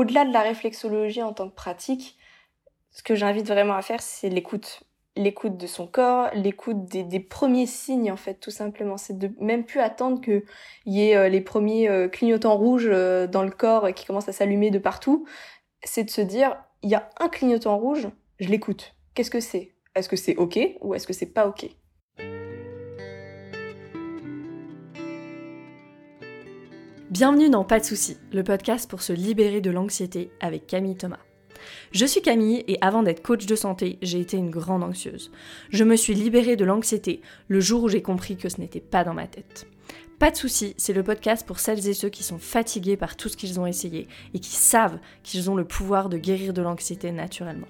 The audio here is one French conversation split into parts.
au-delà de la réflexologie en tant que pratique, ce que j'invite vraiment à faire, c'est l'écoute. L'écoute de son corps, l'écoute des, premiers signes, en fait, tout simplement. C'est de même plus attendre qu'il y ait euh, les premiers euh, clignotants rouges euh, dans le corps qui commencent à s'allumer de partout. C'est de se dire, il y a un clignotant rouge, je l'écoute. Qu'est-ce que c'est? Est-ce que c'est OK ou est-ce que c'est pas OK? Bienvenue dans Pas de soucis, le podcast pour se libérer de l'anxiété avec Camille Thomas. Je suis Camille et avant d'être coach de santé, j'ai été une grande anxieuse. Je me suis libérée de l'anxiété le jour où j'ai compris que ce n'était pas dans ma tête. Pas de soucis, c'est le podcast pour celles et ceux qui sont fatigués par tout ce qu'ils ont essayé et qui savent qu'ils ont le pouvoir de guérir de l'anxiété naturellement.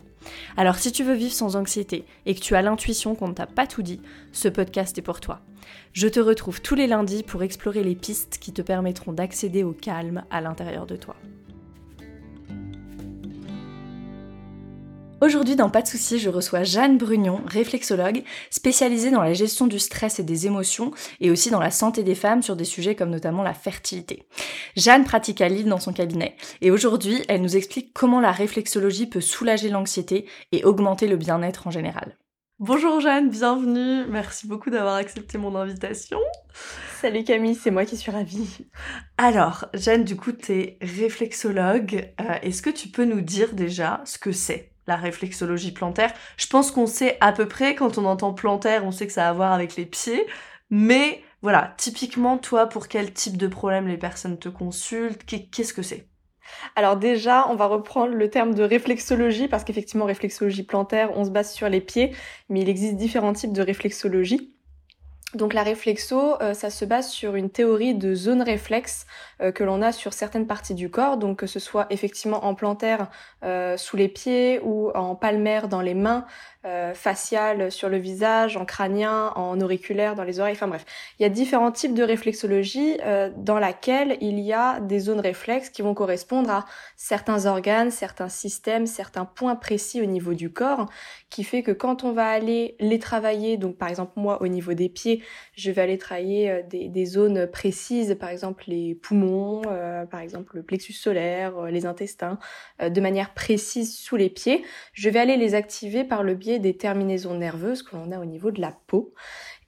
Alors si tu veux vivre sans anxiété et que tu as l'intuition qu'on ne t'a pas tout dit, ce podcast est pour toi. Je te retrouve tous les lundis pour explorer les pistes qui te permettront d'accéder au calme à l'intérieur de toi. Aujourd'hui dans Pas de soucis, je reçois Jeanne Brugnon, réflexologue, spécialisée dans la gestion du stress et des émotions et aussi dans la santé des femmes sur des sujets comme notamment la fertilité. Jeanne pratique à Lille dans son cabinet et aujourd'hui, elle nous explique comment la réflexologie peut soulager l'anxiété et augmenter le bien-être en général. Bonjour Jeanne, bienvenue. Merci beaucoup d'avoir accepté mon invitation. Salut Camille, c'est moi qui suis ravie. Alors, Jeanne, du coup, tu es réflexologue. Euh, est-ce que tu peux nous dire déjà ce que c'est? La réflexologie plantaire. Je pense qu'on sait à peu près, quand on entend plantaire, on sait que ça a à voir avec les pieds, mais voilà, typiquement, toi, pour quel type de problème les personnes te consultent, qu'est-ce que c'est? Alors déjà, on va reprendre le terme de réflexologie parce qu'effectivement, réflexologie plantaire, on se base sur les pieds, mais il existe différents types de réflexologie. Donc la réflexo, euh, ça se base sur une théorie de zone réflexe que l'on a sur certaines parties du corps, donc que ce soit effectivement en plantaire euh, sous les pieds ou en palmaire dans les mains, euh, faciale sur le visage, en crânien, en auriculaire dans les oreilles, enfin bref. Il y a différents types de réflexologie euh, dans laquelle il y a des zones réflexes qui vont correspondre à certains organes, certains systèmes, certains points précis au niveau du corps, qui fait que quand on va aller les travailler, donc par exemple moi au niveau des pieds, je vais aller travailler euh, des, des zones précises, par exemple les poumons, euh, par exemple le plexus solaire, les intestins, de manière précise sous les pieds, je vais aller les activer par le biais des terminaisons nerveuses que l'on a au niveau de la peau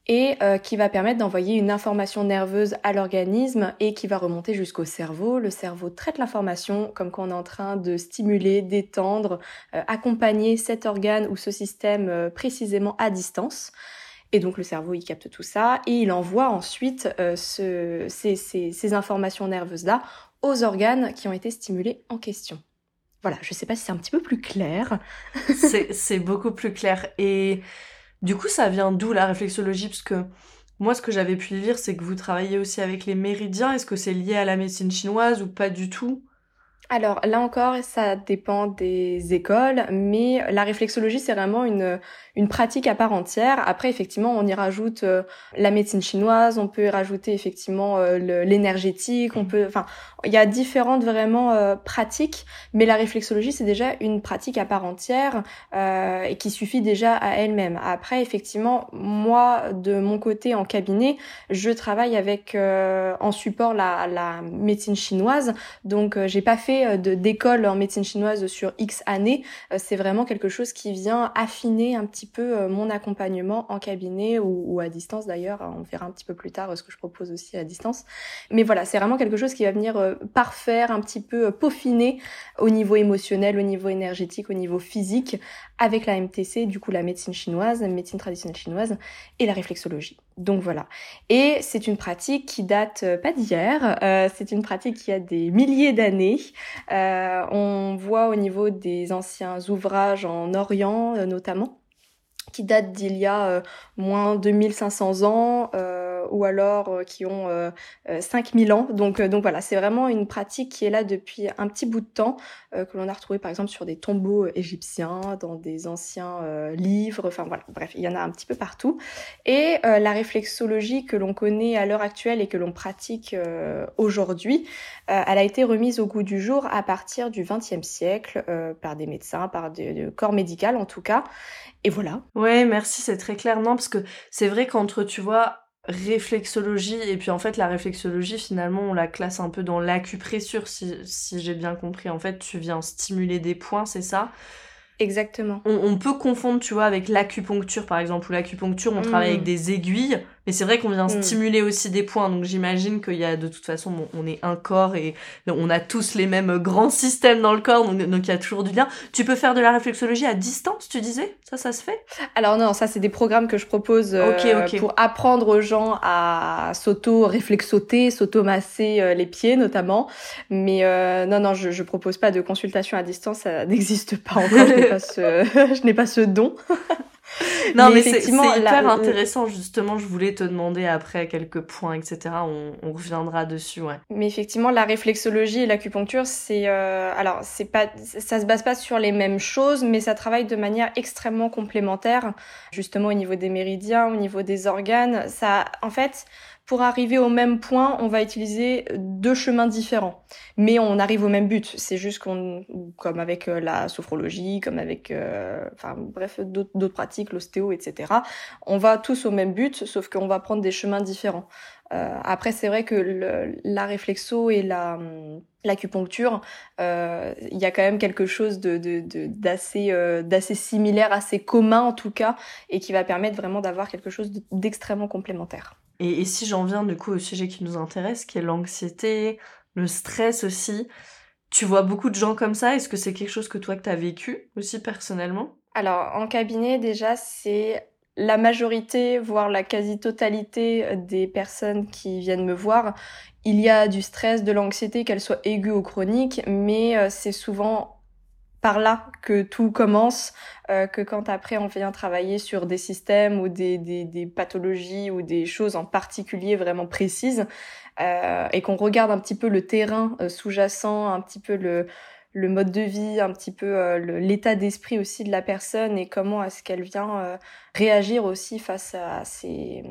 et euh, qui va permettre d'envoyer une information nerveuse à l'organisme et qui va remonter jusqu'au cerveau. Le cerveau traite l'information comme quand on est en train de stimuler, d'étendre, euh, accompagner cet organe ou ce système euh, précisément à distance. Et donc le cerveau, il capte tout ça et il envoie ensuite ce, ces, ces informations nerveuses-là aux organes qui ont été stimulés en question. Voilà, je sais pas si c'est un petit peu plus clair. c'est beaucoup plus clair. Et du coup, ça vient d'où la réflexologie? Parce que moi, ce que j'avais pu lire, c'est que vous travaillez aussi avec les méridiens. Est-ce que c'est lié à la médecine chinoise ou pas du tout? Alors là encore, ça dépend des écoles, mais la réflexologie, c'est vraiment une, une pratique à part entière. Après, effectivement, on y rajoute euh, la médecine chinoise, on peut y rajouter effectivement euh, l'énergétique, on peut, enfin, il y a différentes vraiment euh, pratiques, mais la réflexologie, c'est déjà une pratique à part entière et qui suffit déjà à elle-même. Après, effectivement, moi, de mon côté en cabinet, je travaille avec en support la, la médecine chinoise, donc j'ai pas fait euh, d'école en médecine chinoise sur X années. Euh, c'est vraiment quelque chose qui vient affiner un petit peu euh, mon accompagnement en cabinet ou, à distance d'ailleurs. On verra un petit peu plus tard ce que je propose aussi à distance. Mais voilà, c'est vraiment quelque chose qui va venir parfaire, un petit peu peaufiner au niveau émotionnel, au niveau énergétique, au niveau physique avec la MTC, du coup la médecine chinoise, la médecine traditionnelle chinoise et la réflexologie. Donc voilà. Et c'est une pratique qui date euh, pas d'hier, euh, c'est une pratique qui a des milliers d'années. Euh, on voit au niveau des anciens ouvrages en Orient notamment qui datent d'il y a moins 2500 ans ou alors qui ont 5000 ans. Donc, donc voilà, c'est vraiment une pratique qui est là depuis un petit bout de temps, que l'on a retrouvé par exemple sur des tombeaux égyptiens, dans des anciens livres, enfin voilà, bref, il y en a un petit peu partout. Et la réflexologie que l'on connaît à l'heure actuelle et que l'on pratique aujourd'hui, elle a été remise au goût du jour à partir du XXe siècle par des médecins, par des corps médical en tout cas. Et voilà. Ouais, merci, c'est très clair. Non, parce que c'est vrai qu'entre, tu vois, réflexologie. Et puis en fait la réflexologie finalement on la classe un peu dans l'acupressure si, si j'ai bien compris. En fait tu viens stimuler des points c'est ça? Exactement. On, peut confondre, tu vois, avec l'acupuncture, par exemple, ou l'acupuncture, on travaille avec mm. des aiguilles, mais c'est vrai qu'on vient mm. stimuler aussi des points, donc j'imagine qu'il y a, de toute façon, on est un corps et on a tous les mêmes grands systèmes dans le corps, donc, donc il y a toujours du lien. Tu peux faire de la réflexologie à distance, tu disais? Ça, ça se fait? Alors non, ça, c'est des programmes que je propose euh, pour apprendre aux gens à s'auto-réflexoter, s'auto-masser euh, les pieds, notamment. Mais euh, non, non, je, je propose pas de consultation à distance, ça n'existe pas encore je n'ai pas ce don. non, mais, c'est hyper intéressant, justement. Je voulais te demander après quelques points, etc. On, reviendra dessus, ouais. Mais effectivement, la réflexologie et l'acupuncture, c'est. Euh, alors, c'est pas. Ça se base pas sur les mêmes choses, mais ça travaille de manière extrêmement complémentaire, justement au niveau des méridiens, au niveau des organes. Ça, en fait, pour arriver au même point, on va utiliser deux chemins différents. Mais on arrive au même but. C'est juste qu'on, comme avec euh, la sophrologie, comme avec, euh, enfin bref, d'autres pratiques, l'ostéo, etc. On va tous au même but, sauf qu'on va prendre des chemins différents. Euh, après, c'est vrai que le, la réflexo et la l'acupuncture, euh, il y a quand même quelque chose de d'assez de, d'assez similaire, assez commun en tout cas, et qui va permettre vraiment d'avoir quelque chose d'extrêmement complémentaire. Et, si j'en viens du coup au sujet qui nous intéresse, qui est l'anxiété, le stress aussi, tu vois beaucoup de gens comme ça? Est-ce que c'est quelque chose que toi que tu as vécu aussi personnellement? Alors en cabinet déjà c'est la majorité, voire la quasi-totalité des personnes qui viennent me voir, il y a du stress, de l'anxiété, qu'elle soit aiguë ou chronique, mais euh, c'est souvent par là que tout commence, euh, que quand après on vient travailler sur des systèmes ou des, des, pathologies ou des choses en particulier vraiment précises, euh, et qu'on regarde un petit peu le terrain euh, sous-jacent, un petit peu le, le mode de vie, un petit peu euh, l'état d'esprit aussi de la personne et comment est-ce qu'elle vient euh, réagir aussi face à ces,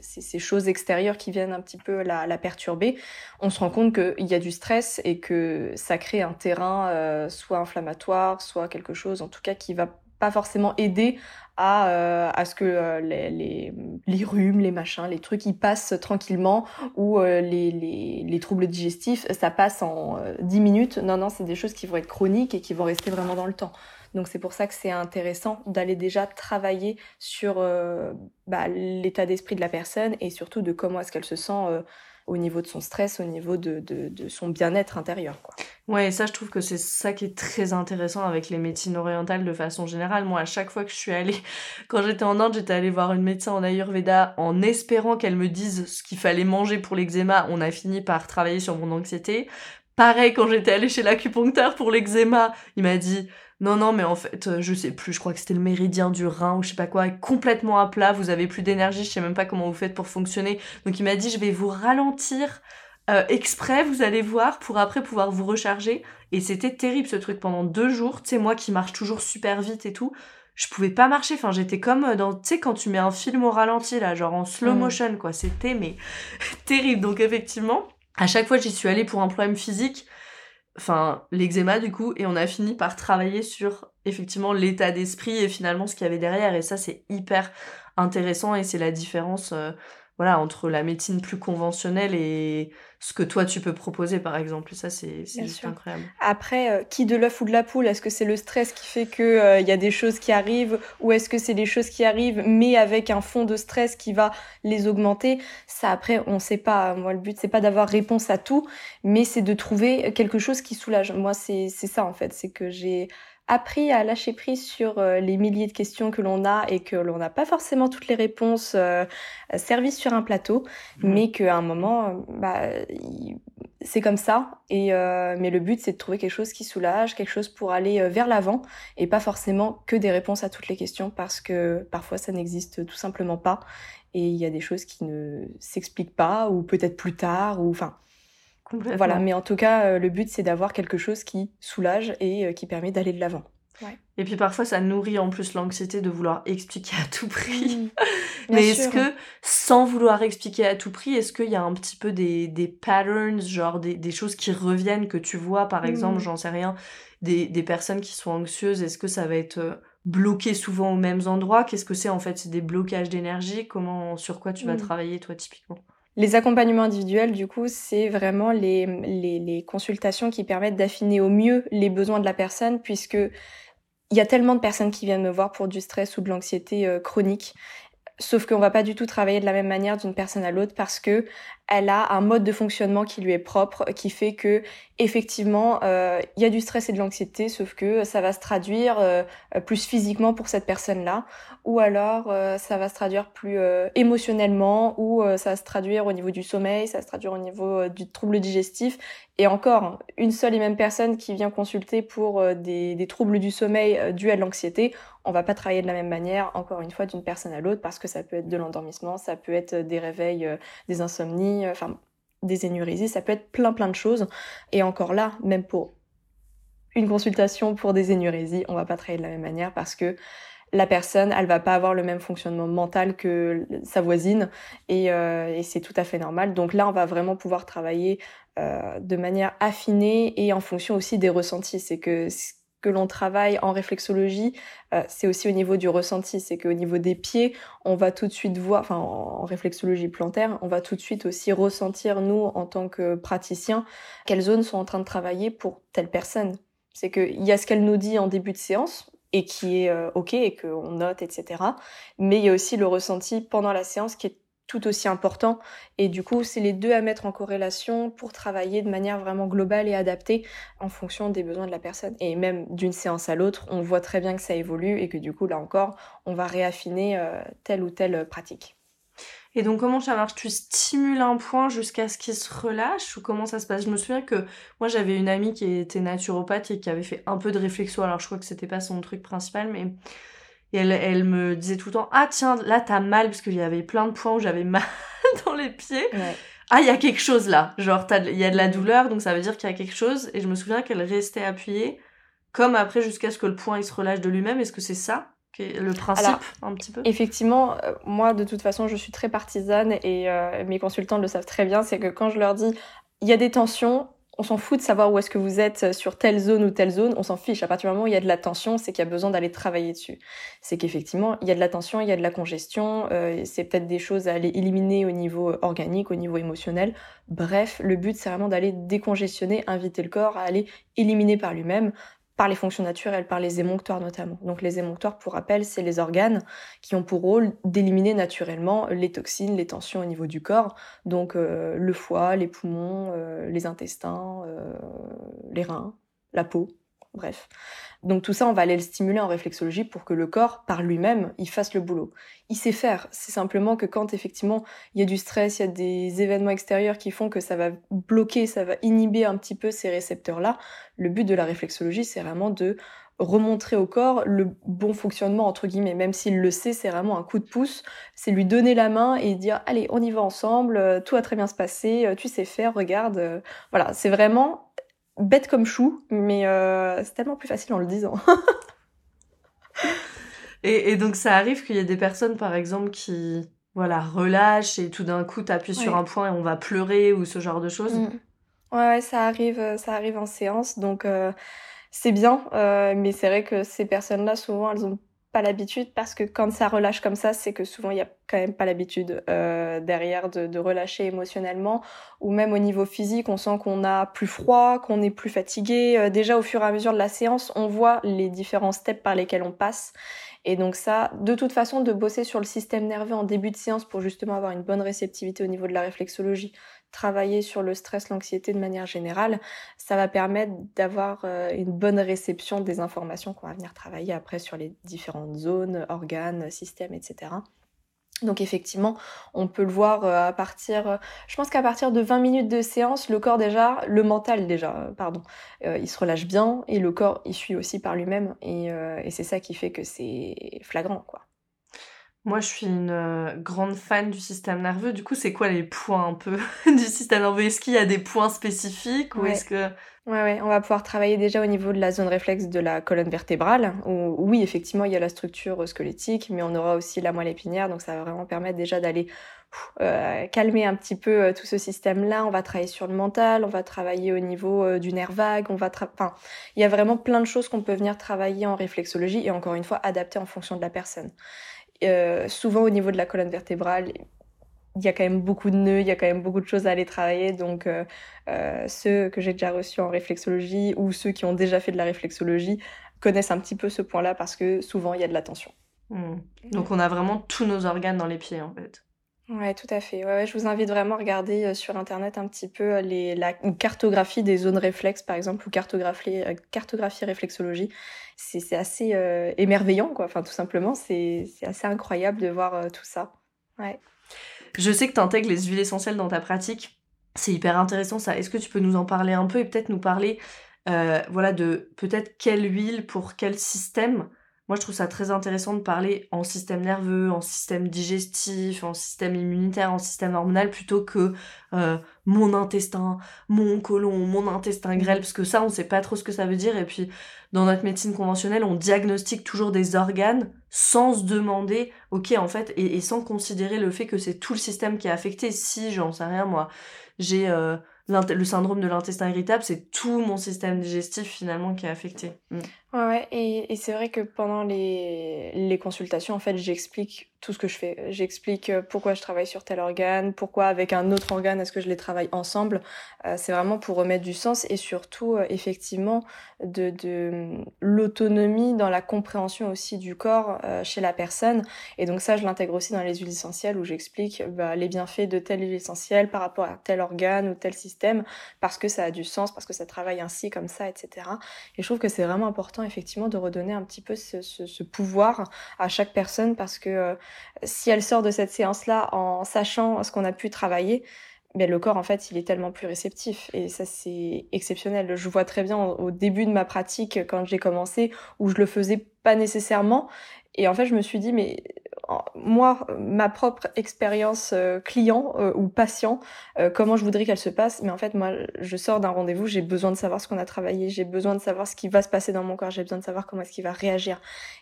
ces, choses extérieures qui viennent un petit peu la, la perturber. On se rend compte qu'il y a du stress et que ça crée un terrain euh, soit inflammatoire, soit quelque chose en tout cas qui va pas forcément aider à, euh, à ce que euh, les, les, les, rhumes, les machins, les trucs, ils passent tranquillement ou euh, les, les, les, troubles digestifs, ça passe en 10 minutes. Non, non, c'est des choses qui vont être chroniques et qui vont rester vraiment dans le temps. Donc c'est pour ça que c'est intéressant d'aller déjà travailler sur bah, l'état d'esprit de la personne et surtout de comment est-ce qu'elle se sent au niveau de son stress, au niveau de, son bien-être intérieur. Quoi. Ouais, ça, je trouve que c'est ça qui est très intéressant avec les médecines orientales de façon générale. Moi, à chaque fois que je suis allée, quand j'étais en Inde, j'étais allée voir une médecin en Ayurveda en espérant qu'elle me dise ce qu'il fallait manger pour l'eczéma. On a fini par travailler sur mon anxiété. Pareil, quand j'étais allée chez l'acupuncteur pour l'eczéma, il m'a dit non, non, mais en fait, euh, je sais plus, je crois que c'était le méridien du rein ou je sais pas quoi, complètement à plat, vous avez plus d'énergie, je sais même pas comment vous faites pour fonctionner. Donc il m'a dit, je vais vous ralentir euh, exprès, vous allez voir, pour après pouvoir vous recharger. Et c'était terrible ce truc pendant deux jours, tu sais, moi qui marche toujours super vite et tout, je pouvais pas marcher, enfin j'étais comme euh, dans, tu sais, quand tu mets un film au ralenti, là, genre en slow mm. motion, quoi, c'était, mais terrible. Donc effectivement, à chaque fois j'y suis allée pour un problème physique, enfin l'eczéma du coup, et on a fini par travailler sur effectivement l'état d'esprit et finalement ce qu'il y avait derrière. Et ça c'est hyper intéressant et c'est la différence euh, voilà entre la médecine plus conventionnelle et ce que toi tu peux proposer par exemple. Ça c'est incroyable. Après, euh, qui de l'œuf ou de la poule Est-ce que c'est le stress qui fait que euh, il y a des choses qui arrivent ou est-ce que c'est des choses qui arrivent mais avec un fond de stress qui va les augmenter? Ça après on sait pas. Moi le but c'est pas d'avoir réponse à tout, mais c'est de trouver quelque chose qui soulage. Moi c'est c'est ça en fait, c'est que j'ai appris à lâcher prise sur euh, les milliers de questions que l'on a et que l'on n'a pas forcément toutes les réponses euh, servies sur un plateau, mmh. mais qu'à un moment, bah, c'est comme ça. Et euh, mais le but, c'est de trouver quelque chose qui soulage, quelque chose pour aller vers l'avant et pas forcément que des réponses à toutes les questions parce que parfois ça n'existe tout simplement pas et il y a des choses qui ne s'expliquent pas ou peut-être plus tard ou enfin voilà, mais en tout cas, euh, le but, c'est d'avoir quelque chose qui soulage et euh, qui permet d'aller de l'avant. Et puis parfois, ça nourrit en plus l'anxiété de vouloir expliquer à tout prix. Mmh. Mais est-ce que, sans vouloir expliquer à tout prix, est-ce qu'il y a un petit peu des, des patterns, genre des, des, choses qui reviennent, que tu vois, par exemple, mmh. j'en sais rien, des, des, personnes qui sont anxieuses, est-ce que ça va être euh, bloqué souvent aux mêmes endroits? Qu'est-ce que c'est en fait? C'est des blocages d'énergie? Comment, sur quoi tu vas mmh. travailler, toi, typiquement? Les accompagnements individuels, du coup, c'est vraiment les, consultations qui permettent d'affiner au mieux les besoins de la personne, puisque il y a tellement de personnes qui viennent me voir pour du stress ou de l'anxiété euh, chronique. Sauf qu'on va pas du tout travailler de la même manière d'une personne à l'autre parce que elle a un mode de fonctionnement qui lui est propre, qui fait que effectivement euh, il y a du stress et de l'anxiété, sauf que ça va se traduire euh, plus physiquement pour cette personne-là, ou alors euh, ça va se traduire plus émotionnellement, ou ça va se traduire au niveau du sommeil, ça va se traduire au niveau du trouble digestif. Et encore, une seule et même personne qui vient consulter pour des, troubles du sommeil dus à l'anxiété, on va pas travailler de la même manière, encore une fois, d'une personne à l'autre, parce que ça peut être de l'endormissement, ça peut être des réveils, des insomnies enfin des énurésies, ça peut être plein plein de choses. Et encore là, même pour une consultation pour des énurésies, on va pas travailler de la même manière parce que la personne, elle va pas avoir le même fonctionnement mental que sa voisine et, euh, c'est tout à fait normal. Donc là, on va vraiment pouvoir travailler euh, de manière affinée et en fonction aussi des ressentis. C'est que que l'on travaille en réflexologie, euh, c'est aussi au niveau du ressenti, c'est qu'au niveau des pieds, on va tout de suite voir, enfin en réflexologie plantaire, on va tout de suite aussi ressentir, nous, en tant que praticiens, quelles zones sont en train de travailler pour telle personne. C'est qu'il y a ce qu'elle nous dit en début de séance, et qui est euh, OK, et qu'on note, etc. Mais il y a aussi le ressenti pendant la séance qui est tout aussi important. Et du coup, c'est les deux à mettre en corrélation pour travailler de manière vraiment globale et adaptée en fonction des besoins de la personne. Et même d'une séance à l'autre, on voit très bien que ça évolue et que du coup, là encore, on va réaffiner euh, telle ou telle pratique. Et donc comment ça marche? Tu stimules un point jusqu'à ce qu'il se relâche ou comment ça se passe? Je me souviens que moi j'avais une amie qui était naturopathe et qui avait fait un peu de réflexo. Alors je crois que c'était pas son truc principal, mais et elle, elle me disait tout le temps, ah tiens, là t'as mal, parce qu'il y avait plein de points où j'avais mal dans les pieds. Ah, il y a quelque chose là. Genre, il y a de la douleur, donc ça veut dire qu'il y a quelque chose. Et je me souviens qu'elle restait appuyée, comme après, jusqu'à ce que le point il se relâche de lui-même. Est-ce que c'est ça le principe un petit peu? Effectivement, euh, moi de toute façon je suis très partisane et euh, mes consultants le savent très bien, c'est que quand je leur dis il y a des tensions, on s'en fout de savoir où est-ce que vous êtes sur telle zone ou telle zone, on s'en fiche. À partir du moment où il y a de la tension, c'est qu'il y a besoin d'aller travailler dessus. C'est qu'effectivement, il y a de la tension, il y a de la congestion, euh, c'est peut-être des choses à aller éliminer au niveau organique, au niveau émotionnel. Bref, le but, c'est vraiment d'aller décongestionner, inviter le corps à aller éliminer par lui-même par les fonctions naturelles, par les émonctoires notamment. Donc les émonctoires, pour rappel, c'est les organes qui ont pour rôle d'éliminer naturellement les toxines, les tensions au niveau du corps, donc euh, le foie, les poumons, euh, les intestins, euh, les reins, la peau, bref. Donc tout ça, on va aller le stimuler en réflexologie pour que le corps, par lui-même, il fasse le boulot. Il sait faire. C'est simplement que quand effectivement il y a du stress, il y a des événements extérieurs qui font que ça va bloquer, ça va inhiber un petit peu ces récepteurs-là, le but de la réflexologie, c'est vraiment de remontrer au corps le bon fonctionnement entre guillemets même s'il le sait c'est vraiment un coup de pouce c'est lui donner la main et dire allez on y va ensemble euh, tout va très bien se passer euh, tu sais faire regarde euh, voilà c'est vraiment bête comme chou, mais euh, c'est tellement plus facile en le disant. et, donc ça arrive qu'il y ait des personnes, par exemple, qui voilà relâchent et tout d'un coup t'appuies sur un point et on va pleurer ou ce genre de choses. Mm. Ouais, ça arrive, euh, ça arrive en séance, donc euh, c'est bien, mais c'est vrai que ces personnes-là, souvent, elles ont pas l'habitude parce que quand ça relâche comme ça, c'est que souvent il y a quand même pas l'habitude euh, derrière de, de, relâcher émotionnellement ou même au niveau physique, on sent qu'on a plus froid, qu'on est plus fatigué. Euh, déjà au fur et à mesure de la séance, on voit les différents steps par lesquels on passe. Et donc ça, de toute façon, de bosser sur le système nerveux en début de séance pour justement avoir une bonne réceptivité au niveau de la réflexologie, travailler sur le stress, l'anxiété de manière générale, ça va permettre d'avoir euh, une bonne réception des informations qu'on va venir travailler après sur les différentes zones, organes, systèmes, etc. Donc effectivement, on peut le voir euh, à partir, je pense qu'à partir de 20 minutes de séance, le corps déjà, le mental déjà, euh, pardon, il se relâche bien et le corps il suit aussi par lui-même et, et c'est ça qui fait que c'est flagrant quoi. Moi, je suis une euh, grande fan du système nerveux. Du coup, c'est quoi les points un peu du système nerveux? Est-ce qu'il y a des points spécifiques ou est-ce que Ouais, ouais, on va pouvoir travailler déjà au niveau de la zone réflexe de la colonne vertébrale. Où, oui, effectivement, il y a la structure squelettique, mais on aura aussi la moelle épinière, donc ça va vraiment permettre déjà d'aller euh, calmer un petit peu euh, tout ce système-là. On va travailler sur le mental, on va travailler au niveau euh, du nerf vague, on va, enfin, il y a vraiment plein de choses qu'on peut venir travailler en réflexologie et encore une fois adapter en fonction de la personne. Euh, souvent au niveau de la colonne vertébrale, il y a quand même beaucoup de nœuds, il y a quand même beaucoup de choses à aller travailler. Donc, euh, euh, ceux que j'ai déjà reçus en réflexologie ou ceux qui ont déjà fait de la réflexologie connaissent un petit peu ce point-là parce que souvent il y a de la tension. Hmm. Donc, on a vraiment tous nos organes dans les pieds en fait. Ouais, tout à fait. Ouais, je vous invite vraiment à regarder euh, sur internet un petit peu les, la cartographie des zones réflexes, par exemple, ou cartographie, cartographie réflexologie. C'est assez émerveillant, quoi. Enfin, tout simplement, c'est assez incroyable de voir tout ça. Ouais. Je sais que tu intègres les huiles essentielles dans ta pratique. C'est hyper intéressant ça. Est-ce que tu peux nous en parler un peu et peut-être nous parler euh, voilà, de peut-être quelle huile pour quel système moi, je trouve ça très intéressant de parler en système nerveux, en système digestif, en système immunitaire, en système hormonal, plutôt que euh, mon intestin, mon côlon, mon intestin grêle, parce que ça, on sait pas trop ce que ça veut dire. Et puis, dans notre médecine conventionnelle, on diagnostique toujours des organes sans se demander, ok, en fait, et, sans considérer le fait que c'est tout le système qui est affecté. Si, j'en sais rien, moi, j'ai euh, le syndrome de l'intestin irritable, c'est tout mon système digestif finalement qui est affecté. Mm. Ouais, et, c'est vrai que pendant les, les consultations, en fait, j'explique tout ce que je fais. J'explique euh, pourquoi je travaille sur tel organe, pourquoi avec un autre organe est-ce que je les travaille ensemble. Euh, c'est vraiment pour remettre du sens et surtout euh, effectivement de, de l'autonomie dans la compréhension aussi du corps chez la personne. Et donc ça, je l'intègre aussi dans les huiles essentielles où j'explique bah, les bienfaits de telle huile essentielle par rapport à tel organe ou tel système parce que ça a du sens, parce que ça travaille ainsi, comme ça, etc. Et je trouve que c'est vraiment important effectivement de redonner un petit peu ce, pouvoir à chaque personne parce que si elle sort de cette séance-là en sachant ce qu'on a pu travailler, ben le corps en fait il est tellement plus réceptif et ça c'est exceptionnel. Je vois très bien au début de ma pratique quand j'ai commencé où je le faisais pas nécessairement et en fait je me suis dit mais moi, ma propre expérience euh, client euh, ou patient, euh, comment je voudrais qu'elle se passe. Mais en fait, moi, je sors d'un rendez-vous, j'ai besoin de savoir ce qu'on a travaillé, j'ai besoin de savoir ce qui va se passer dans mon corps, j'ai besoin de savoir comment est-ce qu'il va réagir.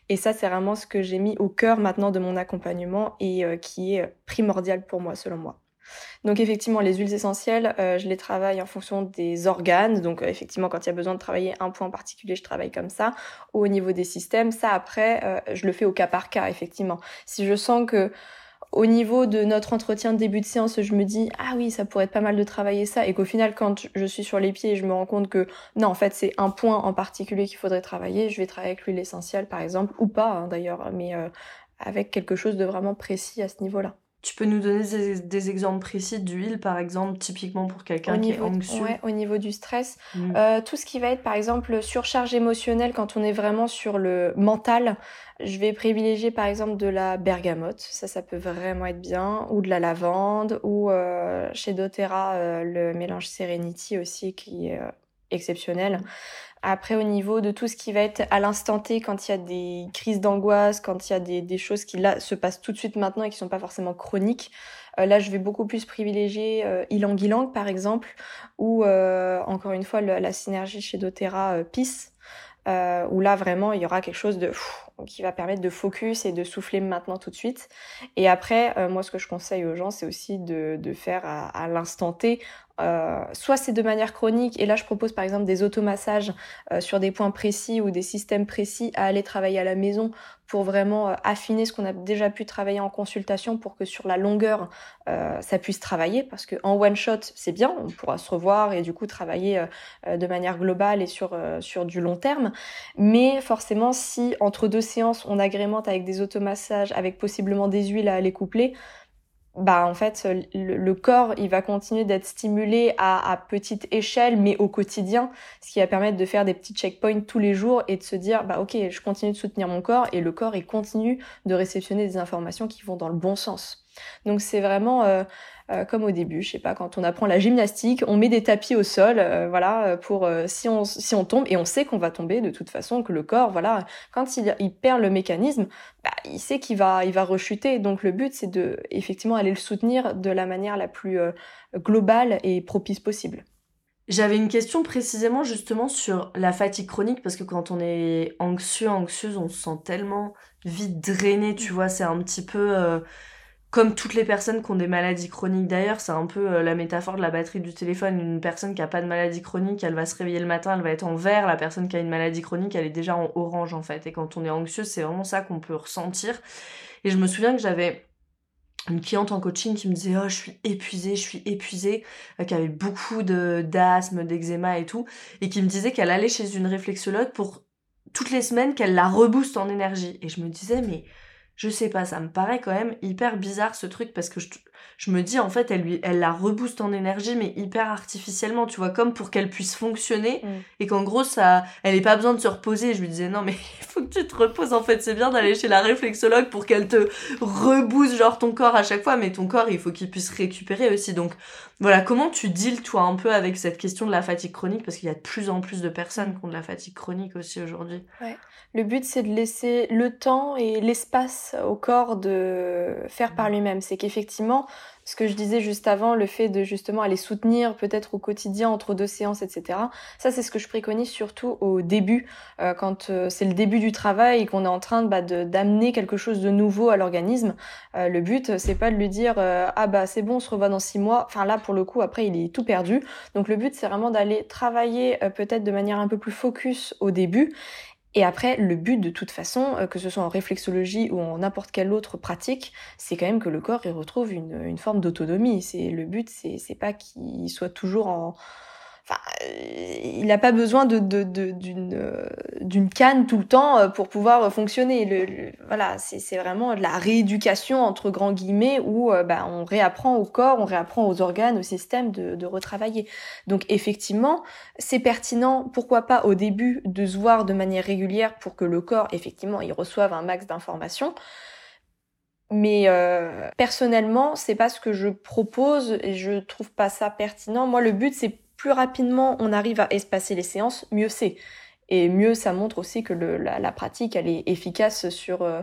Et ça, c'est vraiment ce que j'ai mis au cœur maintenant de mon accompagnement et qui est primordial pour moi, selon moi. Donc effectivement, les huiles essentielles, euh, je les travaille en fonction des organes. Donc euh, effectivement, quand il y a besoin de travailler un point en particulier, je travaille comme ça. Au niveau des systèmes, ça après, euh, je le fais au cas par cas, effectivement. Si je sens que au niveau de notre entretien de début de séance, je me dis ah oui, ça pourrait être pas mal de travailler ça, et qu'au final, quand je suis sur les pieds, je me rends compte que non, en fait, c'est un point en particulier qu'il faudrait travailler. Je vais travailler avec l'huile essentielle, par exemple, ou pas hein, d'ailleurs, mais avec quelque chose de vraiment précis à ce niveau-là. Tu peux nous donner des, exemples précis d'huile, par exemple, typiquement pour quelqu'un qui est anxieux ouais, Au niveau du stress, mm. euh, tout ce qui va être, par exemple, surcharge émotionnelle quand on est vraiment sur le mental, je vais privilégier, par exemple, de la bergamote. Ça, ça peut vraiment être bien. Ou de la lavande. Ou euh, chez doTERRA, euh, le mélange Serenity aussi, qui est exceptionnel. Après, au niveau de tout ce qui va être à l'instant T, quand il y a des crises d'angoisse, quand il y a des, des, choses qui là se passent tout de suite maintenant et qui sont pas forcément chroniques, euh, là, je vais beaucoup plus privilégier euh, Ilang Ilang, par exemple, ou euh, encore une fois la synergie chez doTERRA PIS, euh, où là vraiment il y aura quelque chose de qui va permettre de focus et de souffler maintenant tout de suite. Et après, moi ce que je conseille aux gens, c'est aussi de, de faire à, à l'instant T euh, soit c'est de manière chronique, et là je propose par exemple des automassages euh, sur des points précis ou des systèmes précis à aller travailler à la maison pour vraiment euh, affiner ce qu'on a déjà pu travailler en consultation pour que sur la longueur ça puisse travailler parce que en one shot c'est bien, on pourra se revoir et du coup travailler de manière globale et sur sur du long terme. Mais forcément si entre deux séances on agrémente avec des automassages avec possiblement des huiles à aller coupler, bah en fait le, corps il va continuer d'être stimulé à, à, petite échelle mais au quotidien ce qui va permettre de faire des petits checkpoints tous les jours et de se dire bah ok je continue de soutenir mon corps et le corps il continue de réceptionner des informations qui vont dans le bon sens Donc c'est vraiment euh, euh, comme au début, je sais pas, quand on apprend la gymnastique, on met des tapis au sol, euh, voilà, pour si on si on tombe et on sait qu'on va tomber de toute façon, que le corps, voilà, quand il, perd le mécanisme, bah, il sait qu'il va il va rechuter. Donc le but c'est de effectivement aller le soutenir de la manière la plus globale et propice possible. J'avais une question précisément justement sur la fatigue chronique parce que quand on est anxieux, anxieuse, on se sent tellement vite drainé, tu vois, c'est un petit peu comme toutes les personnes qui ont des maladies chroniques d'ailleurs, c'est un peu euh, la métaphore de la batterie du téléphone. Une personne qui a pas de maladie chronique, elle va se réveiller le matin, elle va être en vert. La personne qui a une maladie chronique, elle est déjà en orange en fait. Et quand on est anxieux, c'est vraiment ça qu'on peut ressentir. Et je me souviens que j'avais une cliente en coaching qui me disait oh je suis épuisée je suis épuisée euh, qui avait beaucoup d'asthme d'eczéma et tout et qui me disait qu'elle allait chez une réflexologue pour toutes les semaines qu'elle la rebooste en énergie et je me disais mais je sais pas, ça me paraît quand même hyper bizarre ce truc parce que je, je me dis en fait elle lui elle la rebooste en énergie mais hyper artificiellement, tu vois, comme pour qu'elle puisse fonctionner mm. et qu'en gros ça elle ait pas besoin de se reposer. Je lui disais non mais il faut que tu te reposes en fait, c'est bien d'aller chez la réflexologue pour qu'elle te rebooste genre ton corps à chaque fois mais ton corps il faut qu'il puisse récupérer aussi. Donc voilà, comment tu deals toi un peu avec cette question de la fatigue chronique? Parce qu'il y a de plus en plus de personnes qui ont de la fatigue chronique aussi aujourd'hui. Ouais. Le but, c'est de laisser le temps et l'espace au corps de faire par lui-même. C'est qu'effectivement, ce que je disais juste avant, le fait de justement aller soutenir peut-être au quotidien entre deux séances, etc. Ça, c'est ce que je préconise surtout au début, euh, quand euh, c'est le début du travail et qu'on est en train bah, d'amener quelque chose de nouveau à l'organisme. Euh, le but, c'est pas de lui dire ah bah c'est bon, on se revoit dans six mois. Enfin là, pour le coup, après, il est tout perdu. Donc le but, c'est vraiment d'aller travailler peut-être de manière un peu plus focus au début et après, le but de toute façon, euh, que ce soit en réflexologie ou en n'importe quelle autre pratique, c'est quand même que le corps il retrouve une, une forme d'autonomie. C'est le but, c'est c'est pas qu'il soit toujours en il n'a pas besoin de, d'une, euh, d'une canne tout le temps euh, pour pouvoir fonctionner. Le, voilà, c'est, vraiment de la rééducation entre grands guillemets où euh, bah, on réapprend au corps, on réapprend aux organes, au système de, retravailler. Donc effectivement, c'est pertinent, pourquoi pas au début, de se voir de manière régulière pour que le corps, effectivement, il reçoive un max d'informations. Mais personnellement, c'est pas ce que je propose et je trouve pas ça pertinent. Moi, le but, c'est plus rapidement on arrive à espacer les séances, mieux c'est. Et mieux ça montre aussi que le, la, pratique, elle est efficace sur, euh,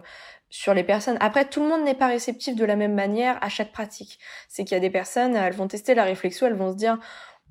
sur les personnes. Après, tout le monde n'est pas réceptif de la même manière à chaque pratique. C'est qu'il y a des personnes, elles vont tester la réflexion, elles vont se dire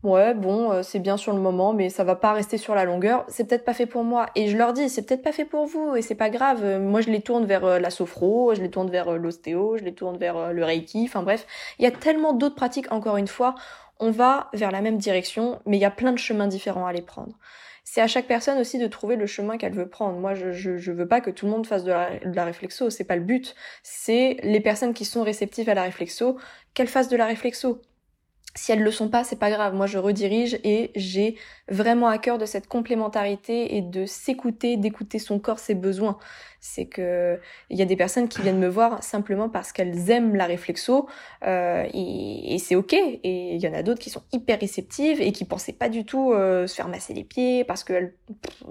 ouais bon euh, c'est bien sur le moment mais ça va pas rester sur la longueur c'est peut-être pas fait pour moi et je leur dis c'est peut-être pas fait pour vous et c'est pas grave moi je les tourne vers euh, la sophro je les tourne vers l'ostéo je les tourne vers le reiki enfin bref il y a tellement d'autres pratiques encore une fois on va vers la même direction, mais il y a plein de chemins différents à aller prendre. C'est à chaque personne aussi de trouver le chemin qu'elle veut prendre. Moi, je, je, veux pas que tout le monde fasse de la, de la réflexo, c'est pas le but. C'est les personnes qui sont réceptives à la réflexo, qu'elles fassent de la réflexo. Si elles le sont pas, c'est pas grave. Moi, je redirige et j'ai vraiment à cœur de cette complémentarité et de s'écouter, d'écouter son corps, ses besoins. C'est que il y a des personnes qui viennent me voir simplement parce qu'elles aiment la réflexo euh, et, c'est ok. Et il y en a d'autres qui sont hyper réceptives et qui pensaient pas du tout euh, se faire masser les pieds parce qu'elles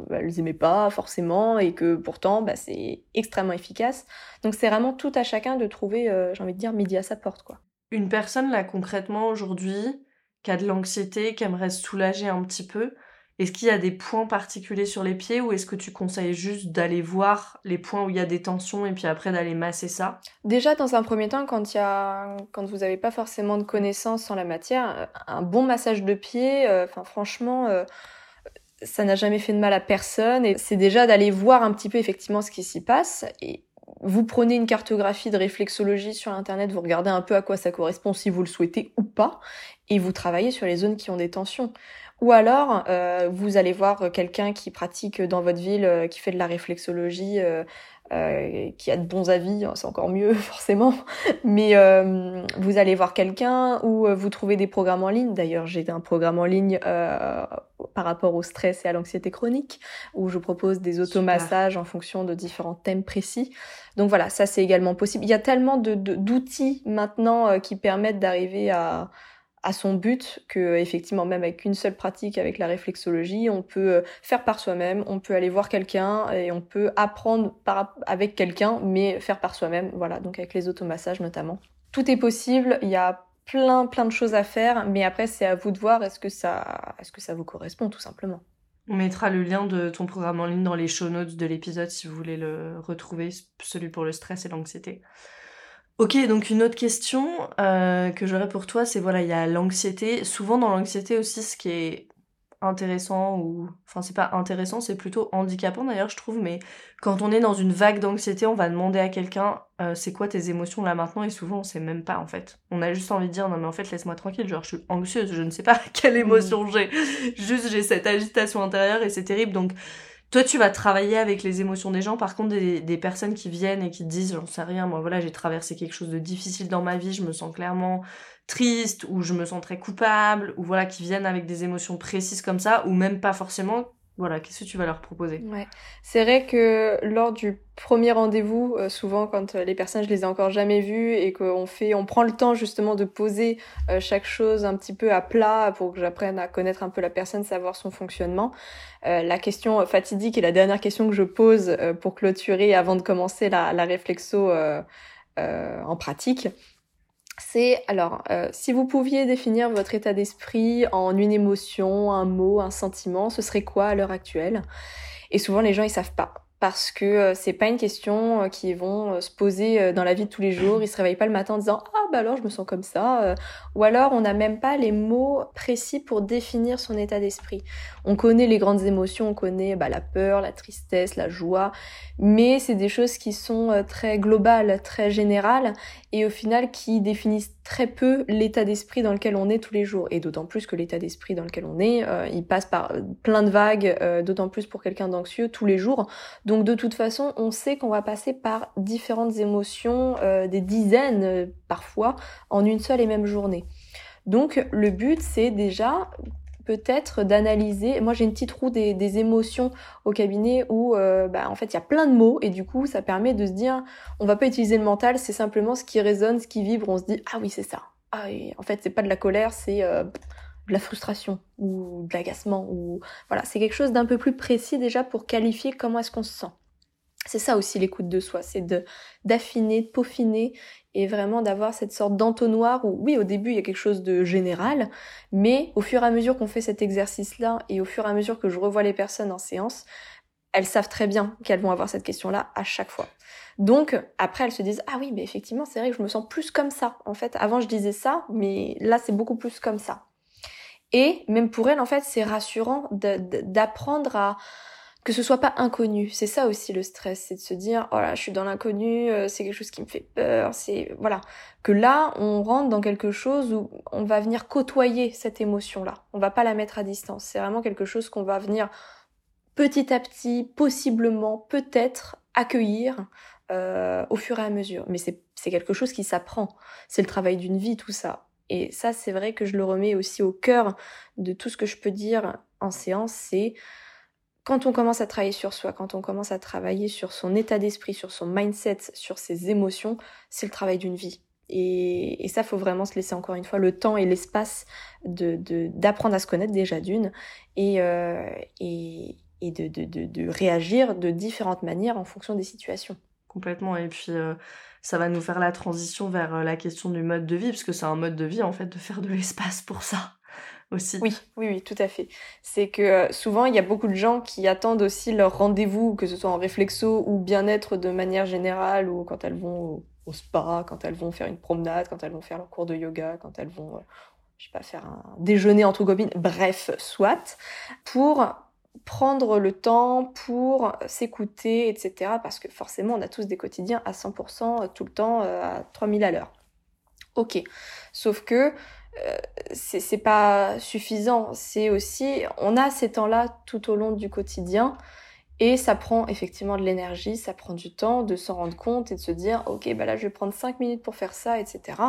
elles aimaient pas forcément et que pourtant bah, c'est extrêmement efficace. Donc c'est vraiment tout à chacun de trouver, euh, j'ai envie de dire, midi à sa porte quoi une personne là concrètement aujourd'hui qui a de l'anxiété, qui aimerait se soulager un petit peu, est-ce qu'il y a des points particuliers sur les pieds ou est-ce que tu conseilles juste d'aller voir les points où il y a des tensions et puis après d'aller masser ça? Déjà dans un premier temps quand y a quand vous n'avez pas forcément de connaissances en la matière, un bon massage de pied euh, franchement euh, ça n'a jamais fait de mal à personne et c'est déjà d'aller voir un petit peu effectivement ce qui s'y passe et vous prenez une cartographie de réflexologie sur Internet, vous regardez un peu à quoi ça correspond si vous le souhaitez ou pas, et vous travaillez sur les zones qui ont des tensions. Ou alors, euh, vous allez voir quelqu'un qui pratique dans votre ville, euh, qui fait de la réflexologie, euh, qui a de bons avis, hein, c'est encore mieux forcément, mais vous allez voir quelqu'un ou vous trouvez des programmes en ligne. D'ailleurs, j'ai un programme en ligne par rapport au stress et à l'anxiété chronique, où je propose des automassages en fonction de différents thèmes précis. Donc voilà, ça c'est également possible. Il y a tellement de d'outils maintenant qui permettent d'arriver à à son but que effectivement même avec une seule pratique avec la réflexologie, on peut euh, faire par soi-même, on peut aller voir quelqu'un et on peut apprendre par, avec quelqu'un mais faire par soi-même, voilà, donc avec les automassages notamment. tout est possible. Il y a plein plein de choses à faire, mais après c'est à vous de voir est-ce que ça est-ce que ça vous correspond tout simplement. On mettra le lien de ton programme en ligne dans les show notes de l'épisode si vous voulez le retrouver, celui pour le stress et l'anxiété. Ok, donc une autre question euh, que j'aurais pour toi, c'est voilà, il y a l'anxiété. Souvent dans l'anxiété aussi, ce qui est intéressant ou enfin c'est pas intéressant c'est plutôt handicapant d'ailleurs je trouve mais quand on est dans une vague d'anxiété on va demander à quelqu'un euh, c'est quoi tes émotions là maintenant? Et souvent on sait même pas en fait on a juste envie de dire non mais en fait laisse-moi tranquille genre je suis anxieuse je ne sais pas quelle émotion mm. j'ai juste j'ai cette agitation intérieure et c'est terrible donc toi, tu vas travailler avec les émotions des gens. Par contre, des, personnes qui viennent et qui te disent, j'en sais rien, moi, voilà, j'ai traversé quelque chose de difficile dans ma vie, je me sens clairement triste ou je me sens très coupable ou voilà qui viennent avec des émotions précises comme ça ou même pas forcément voilà qu'est-ce que tu vas leur proposer? Ouais. C'est vrai que lors du premier rendez-vous euh, souvent quand euh, les personnes je les ai encore jamais vues et qu'on fait on prend le temps justement de poser euh, chaque chose un petit peu à plat pour que j'apprenne à connaître un peu la personne savoir son fonctionnement. La question fatidique est la dernière question que je pose pour clôturer avant de commencer la, la réflexo en pratique c'est alors euh, si vous pouviez définir votre état d'esprit en une émotion, un mot, un sentiment, ce serait quoi à l'heure actuelle? Et souvent les gens ils savent pas. Parce que euh, c'est pas une question euh, qui vont se poser dans la vie de tous les jours. Ils se réveillent pas le matin en disant ah bah alors je me sens comme ça, ou alors on n'a même pas les mots précis pour définir son état d'esprit. On connaît les grandes émotions, on connaît bah, la peur, la tristesse, la joie, mais c'est des choses qui sont très globales, très générales et au final qui définissent très peu l'état d'esprit dans lequel on est tous les jours. Et d'autant plus que l'état d'esprit dans lequel on est, euh, il passe par euh, plein de vagues, euh, d'autant plus pour quelqu'un d'anxieux tous les jours. Donc de toute façon, on sait qu'on va passer par différentes émotions, des dizaines parfois, en une seule et même journée. Donc le but, c'est déjà peut-être d'analyser. Moi, j'ai une petite roue des, émotions au cabinet où, euh, bah, en fait, il y a plein de mots et du coup, ça permet de se dire, on va pas utiliser le mental, c'est simplement ce qui résonne, ce qui vibre. On se dit, ah oui, c'est ça. Ah, en fait, c'est pas de la colère, c'est euh, de la frustration ou de l'agacement ou voilà, c'est quelque chose d'un peu plus précis déjà pour qualifier comment est-ce qu'on se sent. C'est ça aussi l'écoute de soi, c'est de d'affiner, de peaufiner et vraiment d'avoir cette sorte d'entonnoir où oui au début il y a quelque chose de général, mais au fur et à mesure qu'on fait cet exercice-là et au fur et à mesure que je revois les personnes en séance, elles savent très bien qu'elles vont avoir cette question-là à chaque fois. Donc après elles se disent ah oui mais effectivement c'est vrai que je me sens plus comme ça. En fait avant je disais ça mais là c'est beaucoup plus comme ça. Et même pour elles en fait c'est rassurant d'apprendre à que ce soit pas inconnu. C'est ça aussi le stress, c'est de se dire oh là, je suis dans l'inconnu, euh, c'est quelque chose qui me fait peur, c'est voilà, que là on rentre dans quelque chose où on va venir côtoyer cette émotion là. On va pas la mettre à distance. C'est vraiment quelque chose qu'on va venir petit à petit, possiblement, peut-être accueillir euh, au fur et à mesure. Mais c'est c'est quelque chose qui s'apprend. C'est le travail d'une vie tout ça. Et ça c'est vrai que je le remets aussi au cœur de tout ce que je peux dire en séance, c'est quand on commence à travailler sur soi, quand on commence à travailler sur son état d'esprit, sur son mindset, sur ses émotions, c'est le travail d'une vie. Et, et, ça, faut vraiment se laisser encore une fois le temps et l'espace d'apprendre à se connaître déjà d'une et, euh, et, de, de, réagir de différentes manières en fonction des situations. Complètement. Et puis euh, ça va nous faire la transition vers euh, la question du mode de vie, parce que c'est un mode de vie en fait de faire de l'espace pour ça. Oui, oui, oui, tout à fait. C'est que euh, souvent, il y a beaucoup de gens qui attendent aussi leur rendez-vous, que ce soit en réflexo ou bien-être de manière générale, ou quand elles vont au, spa, quand elles vont faire une promenade, quand elles vont faire leur cours de yoga, quand elles vont, euh, je sais pas, faire un déjeuner entre copines, bref, soit, pour prendre le temps pour s'écouter, etc. Parce que forcément, on a tous des quotidiens à 100% tout le temps, euh, à 3000 à l'heure. Ok. Sauf que euh, c'est pas suffisant. C'est aussi, on a ces temps-là tout au long du quotidien et ça prend effectivement de l'énergie, ça prend du temps de s'en rendre compte et de se dire, ok, bah là je vais prendre 5 minutes pour faire ça, etc.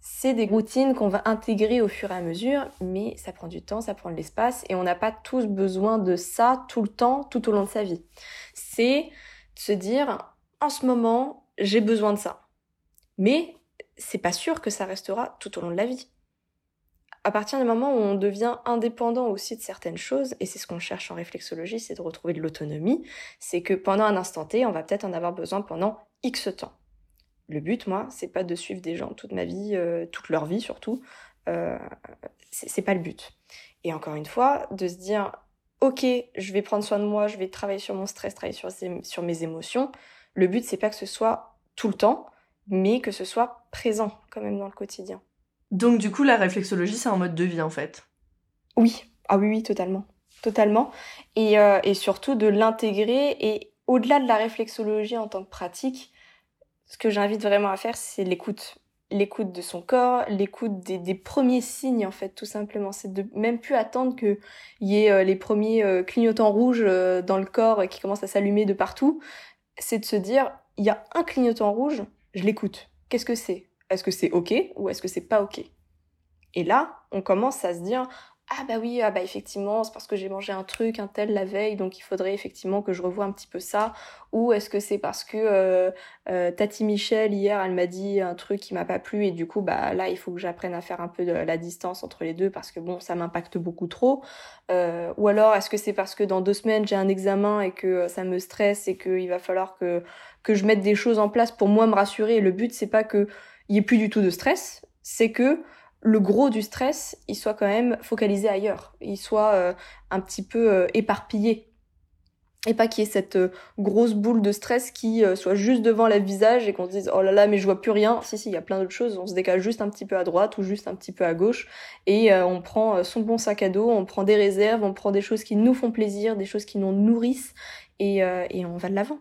C'est des routines qu'on va intégrer au fur et à mesure, mais ça prend du temps, ça prend de l'espace et on n'a pas tous besoin de ça tout le temps, tout au long de sa vie. C'est de se dire, en ce moment, j'ai besoin de ça. Mais c'est pas sûr que ça restera tout au long de la vie à partir du moment où on devient indépendant aussi de certaines choses, et c'est ce qu'on cherche en réflexologie, c'est de retrouver de l'autonomie, c'est que pendant un instant T, on va peut-être en avoir besoin pendant X temps. Le but, moi, c'est pas de suivre des gens toute ma vie, toute leur vie surtout. c'est pas le but. Et encore une fois, de se dire, ok, je vais prendre soin de moi, je vais travailler sur mon stress, travailler sur, sur mes émotions. Le but, c'est pas que ce soit tout le temps, mais que ce soit présent quand même dans le quotidien. Donc du coup, la réflexologie, c'est un mode de vie en fait. Oui, ah oui, oui, totalement, totalement. Et, euh, et surtout de l'intégrer et au-delà de la réflexologie en tant que pratique, ce que j'invite vraiment à faire, c'est l'écoute l'écoute de son corps, l'écoute des, premiers signes en fait tout simplement. C'est de même plus attendre qu'il y ait euh, les premiers euh, clignotants rouges dans le corps qui commencent à s'allumer de partout. C'est de se dire il y a un clignotant rouge, je l'écoute. Qu'est-ce que c'est? Est-ce que c'est ok ou est-ce que c'est pas ok? Et là, on commence à se dire ah bah oui, ah bah effectivement, c'est parce que j'ai mangé un truc, un tel la veille, donc il faudrait effectivement que je revoie un petit peu ça. Ou est-ce que c'est parce que euh, euh, Tati Michel hier, elle m'a dit un truc qui m'a pas plu et du coup bah là il faut que j'apprenne à faire un peu la distance entre les deux parce que bon ça m'impacte beaucoup trop. Euh, ou alors est-ce que c'est parce que dans deux semaines j'ai un examen et que ça me stresse et qu'il va falloir que que je mette des choses en place pour moi me rassurer? Le but c'est pas que il y ait plus du tout de stress, c'est que le gros du stress, il soit quand même focalisé ailleurs, il soit euh, un petit peu euh, éparpillé. Et pas qu'il y ait cette euh, grosse boule de stress qui soit juste devant le visage et qu'on se dise oh là là mais je vois plus rien. Si si, il y a plein d'autres choses. On se décale juste un petit peu à droite ou juste un petit peu à gauche et on prend son bon sac à dos, on prend des réserves, on prend des choses qui nous font plaisir, des choses qui nous nourrissent et on va de l'avant.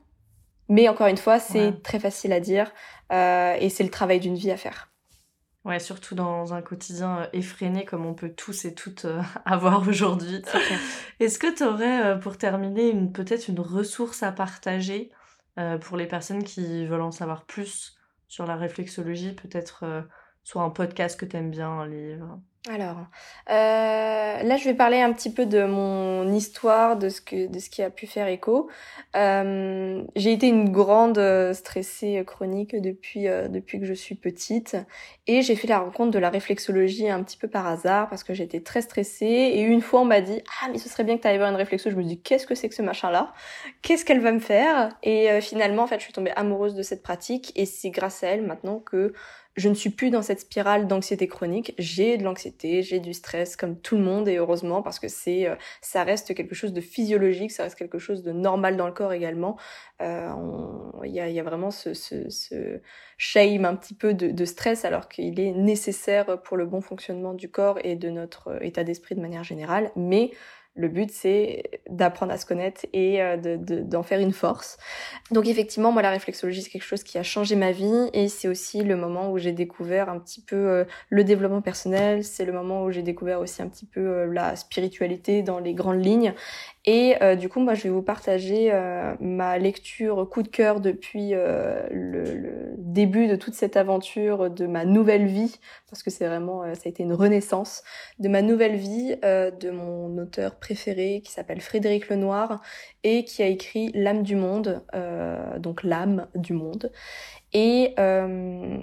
Mais encore une fois, c'est très facile à dire et c'est le travail d'une vie à faire. Ouais, surtout dans un quotidien euh, effréné comme on peut tous et toutes euh, avoir aujourd'hui. Est-ce que tu aurais, euh, pour terminer, une, peut-être une ressource à partager pour les personnes qui veulent en savoir plus sur la réflexologie Peut-être soit un podcast que tu aimes bien, un livre? Alors, euh, là, je vais parler un petit peu de mon histoire, de ce que, de ce qui a pu faire écho. Euh, j'ai été une grande euh, stressée chronique depuis depuis que je suis petite, et j'ai fait la rencontre de la réflexologie un petit peu par hasard parce que j'étais très stressée. Et une fois, on m'a dit ah mais ce serait bien que tu ailles voir une réflexologie. Je me dis qu'est-ce que c'est que ce machin-là? Qu'est-ce qu'elle va me faire? Et finalement, en fait, je suis tombée amoureuse de cette pratique, et c'est grâce à elle maintenant que je ne suis plus dans cette spirale d'anxiété chronique. J'ai de l'anxiété, j'ai du stress comme tout le monde et heureusement parce que c'est, euh, ça reste quelque chose de physiologique, ça reste quelque chose de normal dans le corps également. Euh, il y, a, vraiment ce, shame un petit peu de, de stress alors qu'il est nécessaire pour le bon fonctionnement du corps et de notre euh, état d'esprit de manière générale. Mais le but, c'est d'apprendre à se connaître et euh, d'en faire une force. Donc effectivement, moi, la réflexologie, c'est quelque chose qui a changé ma vie et c'est aussi le moment où j'ai découvert un petit peu euh, le développement personnel. C'est le moment où j'ai découvert aussi un petit peu euh, la spiritualité dans les grandes lignes. Et du coup, moi, je vais vous partager ma lecture coup de cœur depuis le, début de toute cette aventure de ma nouvelle vie, parce que c'est vraiment, ça a été une renaissance de ma nouvelle vie, de mon auteur préféré qui s'appelle Frédéric Lenoir et qui a écrit L'âme du monde, euh, donc l'âme du monde, et euh,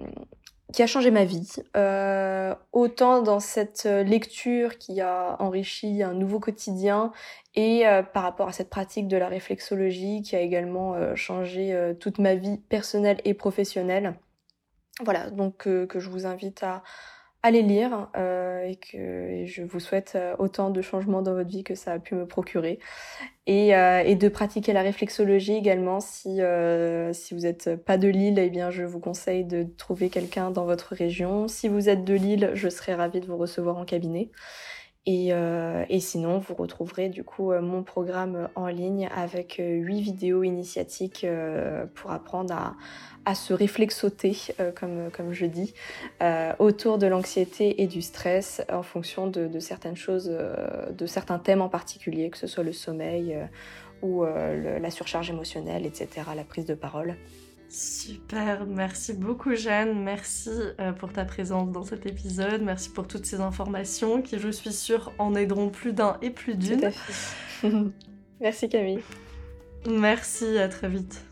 qui a changé ma vie. Euh, autant dans cette lecture qui a enrichi un nouveau quotidien et par rapport à cette pratique de la réflexologie qui a également changé toute ma vie personnelle et professionnelle. Voilà, donc que je vous invite à, allez lire euh, et que je vous souhaite euh, autant de changements dans votre vie que ça a pu me procurer. Et, euh, de pratiquer la réflexologie également si si vous n'êtes pas de Lille eh bien je vous conseille de trouver quelqu'un dans votre région. Si vous êtes de Lille je serai ravie de vous recevoir en cabinet et, euh, et, sinon, vous retrouverez du coup euh, mon programme en ligne avec euh, huit vidéos initiatiques pour apprendre à, à se réflexoter, comme, comme je dis, autour de l'anxiété et du stress en fonction de certaines choses, de certains thèmes en particulier, que ce soit le sommeil ou la surcharge émotionnelle, etc., la prise de parole. Super, merci beaucoup Jeanne, merci euh, pour ta présence dans cet épisode, merci pour toutes ces informations qui je suis sûre en aideront plus d'un et plus d'une. merci Camille. Merci, à très vite.